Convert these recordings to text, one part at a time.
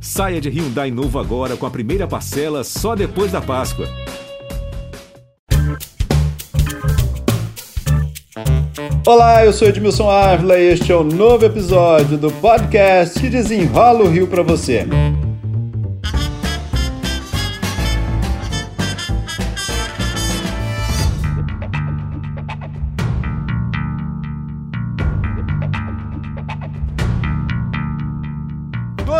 Saia de Hyundai novo agora com a primeira parcela só depois da Páscoa. Olá, eu sou Edmilson Ávila e este é o um novo episódio do podcast que desenrola o Rio para você.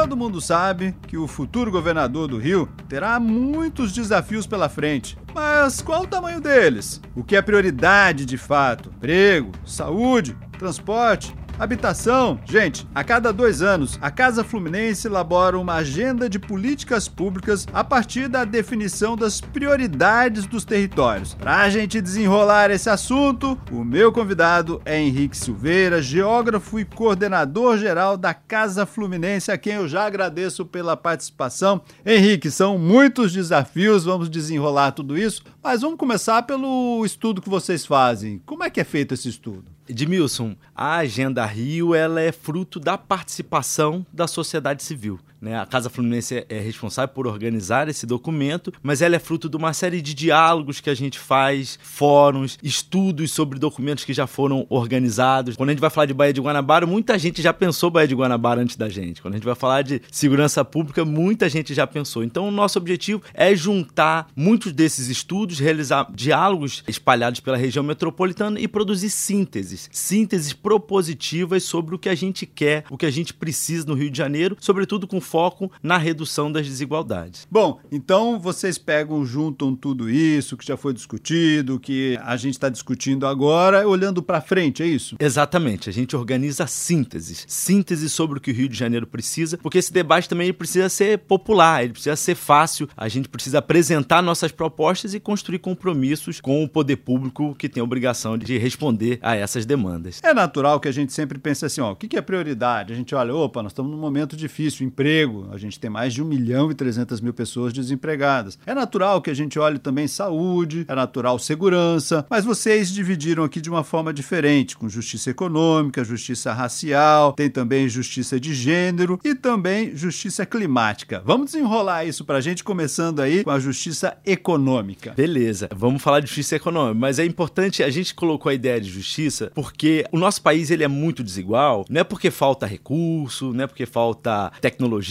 Todo mundo sabe que o futuro governador do Rio terá muitos desafios pela frente. Mas qual o tamanho deles? O que é prioridade de fato? Emprego, saúde, transporte, Habitação. Gente, a cada dois anos, a Casa Fluminense elabora uma agenda de políticas públicas a partir da definição das prioridades dos territórios. Para a gente desenrolar esse assunto, o meu convidado é Henrique Silveira, geógrafo e coordenador geral da Casa Fluminense, a quem eu já agradeço pela participação. Henrique, são muitos desafios, vamos desenrolar tudo isso, mas vamos começar pelo estudo que vocês fazem. Como é que é feito esse estudo? Edmilson, a Agenda Rio ela é fruto da participação da sociedade civil. Né? A Casa Fluminense é responsável por organizar esse documento, mas ela é fruto de uma série de diálogos que a gente faz, fóruns, estudos sobre documentos que já foram organizados. Quando a gente vai falar de Baía de Guanabara, muita gente já pensou Baía de Guanabara antes da gente. Quando a gente vai falar de segurança pública, muita gente já pensou. Então, o nosso objetivo é juntar muitos desses estudos, realizar diálogos espalhados pela região metropolitana e produzir sínteses, sínteses propositivas sobre o que a gente quer, o que a gente precisa no Rio de Janeiro, sobretudo com foco na redução das desigualdades. Bom, então vocês pegam, juntam tudo isso que já foi discutido, que a gente está discutindo agora, olhando para frente, é isso? Exatamente. A gente organiza sínteses, síntese sobre o que o Rio de Janeiro precisa, porque esse debate também precisa ser popular, ele precisa ser fácil. A gente precisa apresentar nossas propostas e construir compromissos com o poder público que tem a obrigação de responder a essas demandas. É natural que a gente sempre pense assim, ó, o que é prioridade? A gente olha, opa, nós estamos num momento difícil, emprego A gente tem mais de 1 milhão e 300 mil pessoas desempregadas. É natural que a gente olhe também saúde, é natural segurança, mas vocês dividiram aqui de uma forma diferente, com justiça econômica, justiça racial, tem também justiça de gênero e também justiça climática. Vamos desenrolar isso pra gente, começando aí com a justiça econômica. Beleza, vamos falar de justiça econômica, mas é importante, a gente colocou a ideia de justiça porque o nosso país ele é muito desigual, não é porque falta recurso, não é porque falta tecnologia,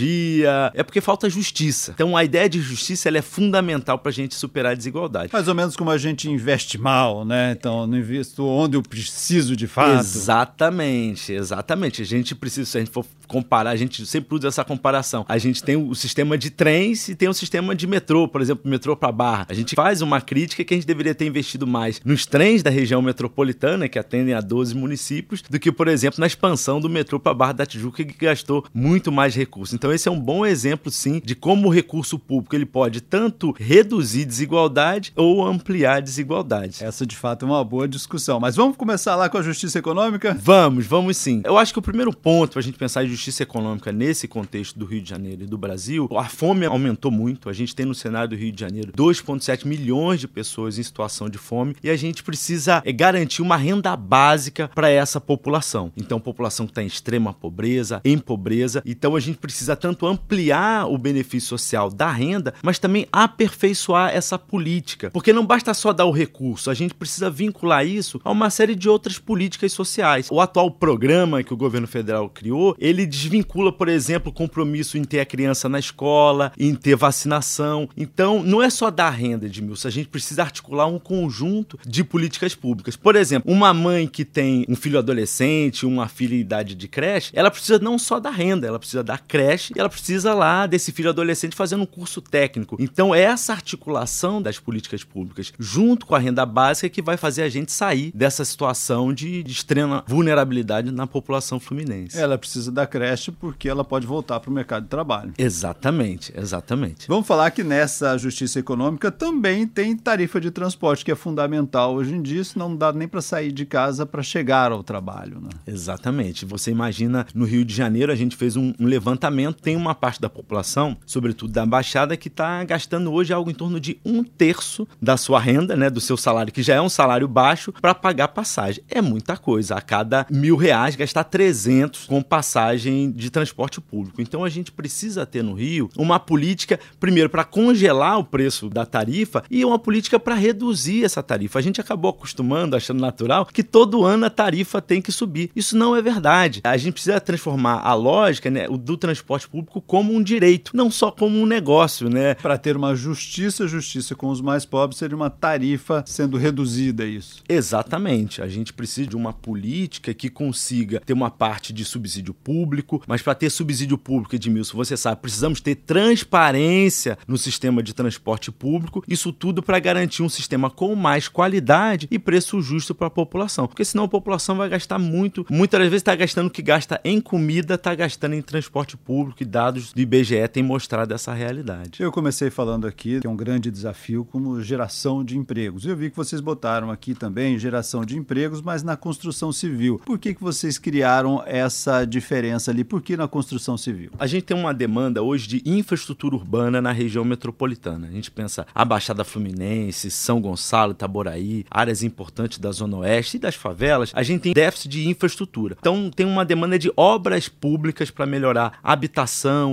é porque falta justiça. Então a ideia de justiça ela é fundamental para a gente superar a desigualdade. Mais ou menos como a gente investe mal, né? Então não invisto onde eu preciso de fato. Exatamente, exatamente. A gente precisa, se a gente for comparar, a gente sempre usa essa comparação. A gente tem o sistema de trens e tem o sistema de metrô, por exemplo, metrô para Barra. A gente faz uma crítica que a gente deveria ter investido mais nos trens da região metropolitana, que atendem a 12 municípios, do que, por exemplo, na expansão do metrô para Barra da Tijuca, que gastou muito mais recursos. Então esse é um bom exemplo, sim, de como o recurso público ele pode tanto reduzir desigualdade ou ampliar desigualdade. Essa, de fato, é uma boa discussão. Mas vamos começar lá com a justiça econômica? Vamos, vamos sim. Eu acho que o primeiro ponto para a gente pensar em justiça econômica nesse contexto do Rio de Janeiro e do Brasil, a fome aumentou muito. A gente tem no cenário do Rio de Janeiro 2,7 milhões de pessoas em situação de fome e a gente precisa é, garantir uma renda básica para essa população. Então, população que está em extrema pobreza, em pobreza. Então, a gente precisa tanto ampliar o benefício social da renda, mas também aperfeiçoar essa política. Porque não basta só dar o recurso, a gente precisa vincular isso a uma série de outras políticas sociais. O atual programa que o governo federal criou, ele desvincula, por exemplo, o compromisso em ter a criança na escola, em ter vacinação. Então, não é só dar renda, Edmilson, a gente precisa articular um conjunto de políticas públicas. Por exemplo, uma mãe que tem um filho adolescente, uma filha em idade de creche, ela precisa não só da renda, ela precisa da creche e ela precisa lá desse filho adolescente fazendo um curso técnico. Então, é essa articulação das políticas públicas junto com a renda básica que vai fazer a gente sair dessa situação de, de extrema vulnerabilidade na população fluminense. Ela precisa da creche porque ela pode voltar para o mercado de trabalho. Exatamente, exatamente. Vamos falar que nessa justiça econômica também tem tarifa de transporte, que é fundamental hoje em dia, senão não dá nem para sair de casa para chegar ao trabalho. Né? Exatamente. Você imagina, no Rio de Janeiro, a gente fez um, um levantamento tem uma parte da população, sobretudo da Baixada, que está gastando hoje algo em torno de um terço da sua renda, né, do seu salário, que já é um salário baixo, para pagar passagem. É muita coisa. A cada mil reais, gastar 300 com passagem de transporte público. Então a gente precisa ter no Rio uma política, primeiro, para congelar o preço da tarifa e uma política para reduzir essa tarifa. A gente acabou acostumando, achando natural, que todo ano a tarifa tem que subir. Isso não é verdade. A gente precisa transformar a lógica né, do transporte público como um direito, não só como um negócio. Né? Para ter uma justiça, justiça com os mais pobres, seria uma tarifa sendo reduzida, é isso? Exatamente. A gente precisa de uma política que consiga ter uma parte de subsídio público, mas para ter subsídio público, Edmilson, você sabe, precisamos ter transparência no sistema de transporte público, isso tudo para garantir um sistema com mais qualidade e preço justo para a população. Porque senão a população vai gastar muito, muitas vezes está gastando o que gasta em comida, está gastando em transporte público e dados do IBGE têm mostrado essa realidade. Eu comecei falando aqui que é um grande desafio como geração de empregos. Eu vi que vocês botaram aqui também geração de empregos, mas na construção civil. Por que, que vocês criaram essa diferença ali? Por que na construção civil? A gente tem uma demanda hoje de infraestrutura urbana na região metropolitana. A gente pensa a Baixada Fluminense, São Gonçalo, Itaboraí, áreas importantes da Zona Oeste e das favelas. A gente tem déficit de infraestrutura. Então tem uma demanda de obras públicas para melhorar habitação,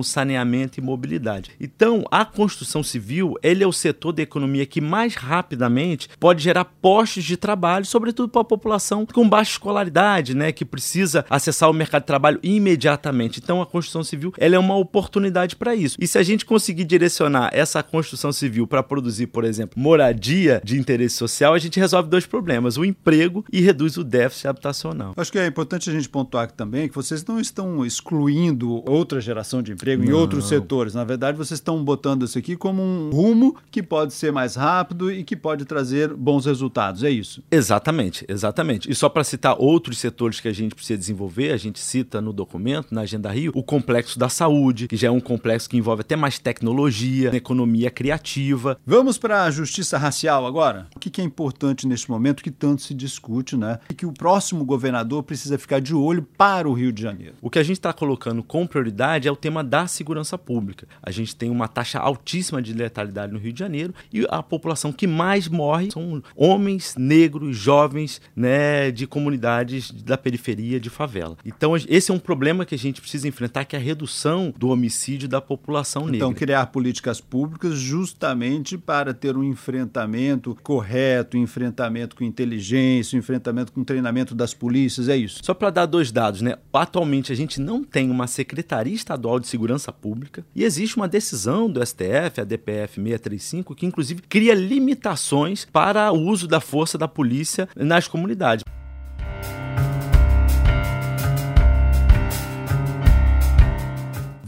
saneamento e mobilidade. Então a construção civil ele é o setor da economia que mais rapidamente pode gerar postos de trabalho, sobretudo para a população com baixa escolaridade, né, que precisa acessar o mercado de trabalho imediatamente. Então a construção civil ela é uma oportunidade para isso. E se a gente conseguir direcionar essa construção civil para produzir, por exemplo, moradia de interesse social, a gente resolve dois problemas: o emprego e reduz o déficit habitacional. Acho que é importante a gente pontuar aqui também que vocês não estão excluindo outra geração de emprego não. em outros setores. Na verdade, vocês estão botando isso aqui como um rumo que pode ser mais rápido e que pode trazer bons resultados. É isso. Exatamente, exatamente. E só para citar outros setores que a gente precisa desenvolver, a gente cita no documento, na Agenda Rio, o complexo da saúde, que já é um complexo que envolve até mais tecnologia, economia criativa. Vamos para a justiça racial agora? O que é importante neste momento que tanto se discute, né? E que o próximo governador precisa ficar de olho para o Rio de Janeiro. O que a gente está colocando com prioridade é o tema da segurança pública. A gente tem uma taxa altíssima de letalidade no Rio de Janeiro e a população que mais morre são homens, negros, jovens, né, de comunidades da periferia, de favela. Então, esse é um problema que a gente precisa enfrentar, que é a redução do homicídio da população negra. Então, criar políticas públicas justamente para ter um enfrentamento correto, um enfrentamento com inteligência, um enfrentamento com treinamento das polícias, é isso. Só para dar dois dados, né? Atualmente a gente não tem uma Secretaria Estadual de Segurança Pública e existe uma decisão do STF, a DPF 635, que inclusive cria limitações para o uso da força da polícia nas comunidades.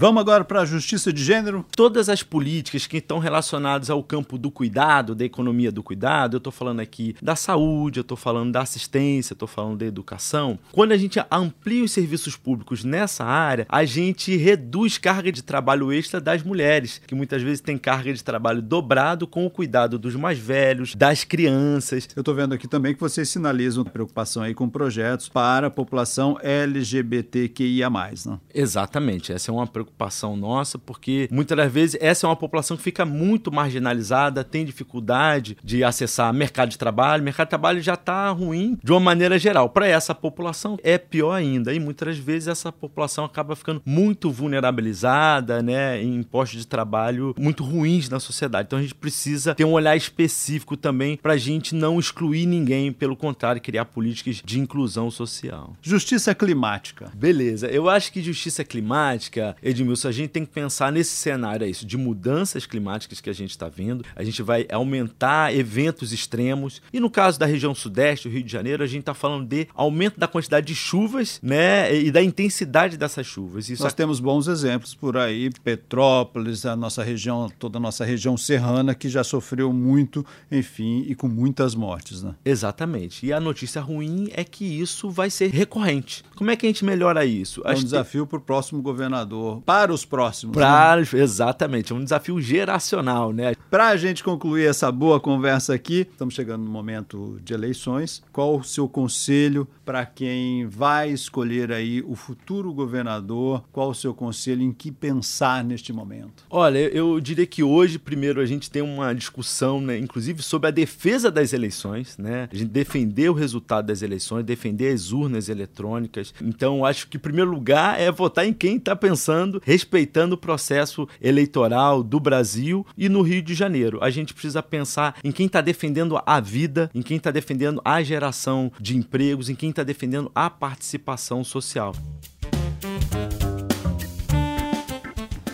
Vamos agora para a justiça de gênero. Todas as políticas que estão relacionadas ao campo do cuidado, da economia do cuidado, eu estou falando aqui da saúde, eu estou falando da assistência, eu estou falando da educação. Quando a gente amplia os serviços públicos nessa área, a gente reduz carga de trabalho extra das mulheres, que muitas vezes têm carga de trabalho dobrado com o cuidado dos mais velhos, das crianças. Eu estou vendo aqui também que vocês sinalizam preocupação aí com projetos para a população LGBTQIA+. Né? Exatamente, essa é uma preocupação preocupação nossa, porque muitas das vezes essa é uma população que fica muito marginalizada, tem dificuldade de acessar mercado de trabalho. O mercado de trabalho já está ruim de uma maneira geral. Para essa população é pior ainda. E muitas vezes essa população acaba ficando muito vulnerabilizada, né, em postos de trabalho muito ruins na sociedade. Então a gente precisa ter um olhar específico também para a gente não excluir ninguém, pelo contrário, criar políticas de inclusão social. Justiça climática. Beleza. Eu acho que justiça climática, Edmilson, a gente tem que pensar nesse cenário, é isso, de mudanças climáticas que a gente está vendo. A gente vai aumentar eventos extremos. E no caso da região sudeste, do Rio de Janeiro, a gente está falando de aumento da quantidade de chuvas, né? E da intensidade dessas chuvas. Isso Nós temos bons exemplos por aí, Petrópolis, a nossa região, toda a nossa região serrana, que já sofreu muito, enfim, e com muitas mortes, né? Exatamente. E a notícia ruim é que isso vai ser recorrente. Como é que a gente melhora isso? É um desafio para o próximo governador para os próximos. Pra, né? Exatamente, é um desafio geracional, né? Para a gente concluir essa boa conversa aqui, estamos chegando no momento de eleições. Qual o seu conselho para quem vai escolher aí o futuro governador? Qual o seu conselho em que pensar neste momento? Olha, eu diria que hoje, primeiro, a gente tem uma discussão, né, inclusive sobre a defesa das eleições, né? A gente defender o resultado das eleições, defender as urnas eletrônicas. Então, acho que, em primeiro lugar, é votar em quem está pensando, respeitando o processo eleitoral do Brasil e no Rio de Janeiro. A gente precisa pensar em quem está defendendo a vida, em quem está defendendo a geração de empregos, em quem está defendendo a participação social.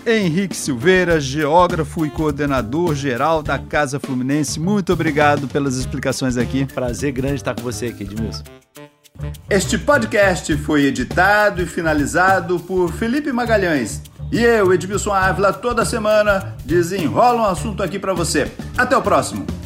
Henrique Silveira, geógrafo e coordenador geral da Casa Fluminense. Muito obrigado pelas explicações aqui. Prazer grande estar com você aqui, Edmilson. Este podcast foi editado e finalizado por Felipe Magalhães. E eu, Edmilson Ávila, toda semana desenrola um assunto aqui para você. Até o próximo!